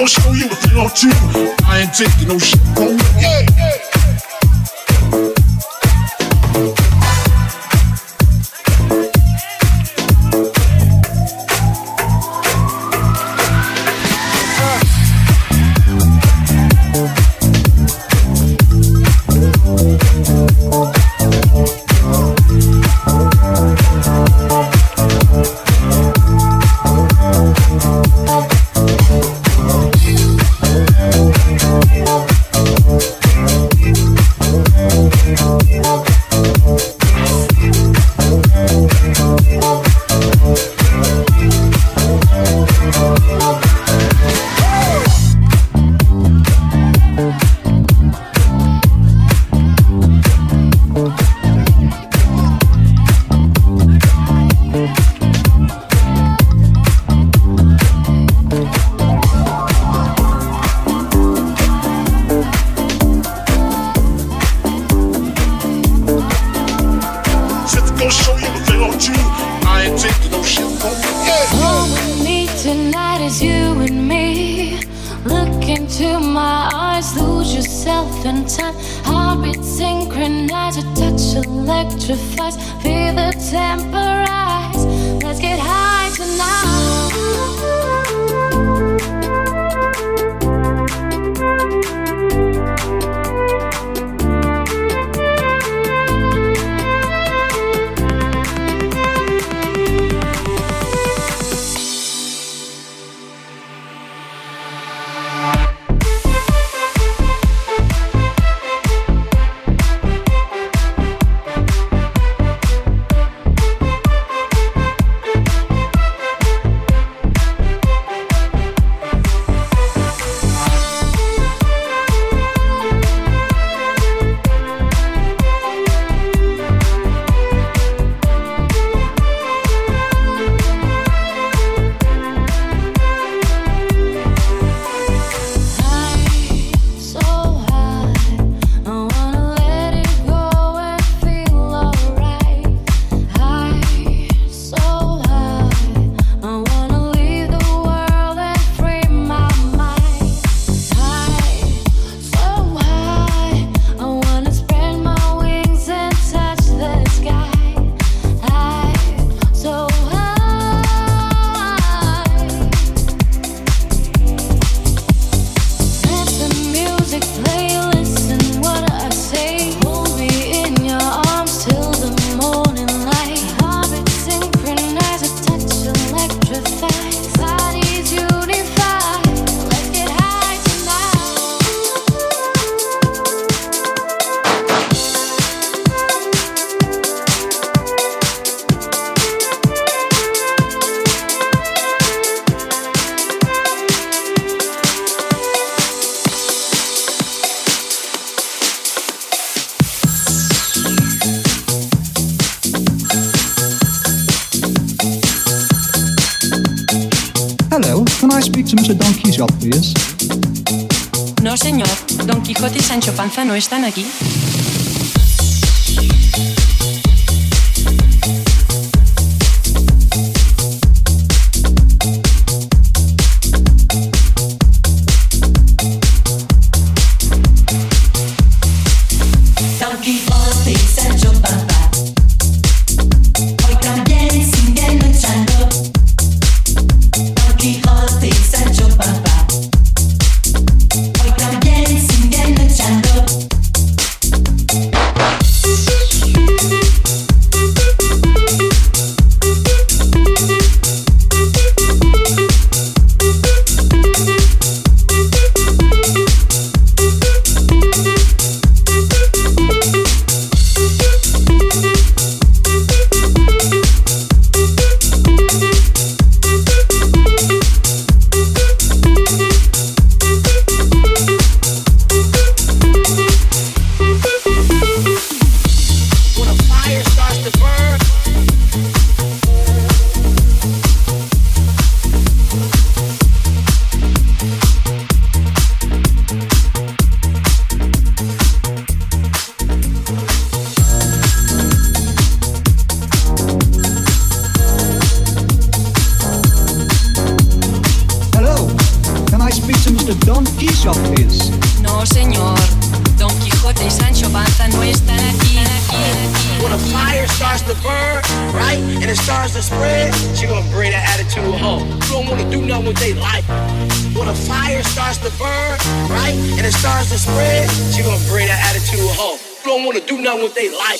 gon' show you what they don't. I ain't taking no shit from you. No, señor. Don Quijote y Sancho Panza no están aquí. with their life.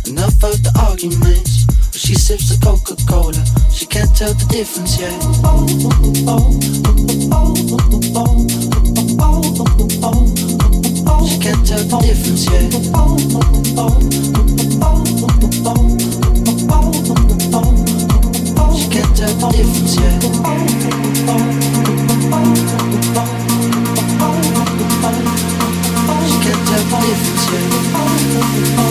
Enough of the arguments. She sips the Coca Cola. She can't tell the difference yet. She can't tell the difference yet. She can't tell the difference yet. She can't tell the difference yet.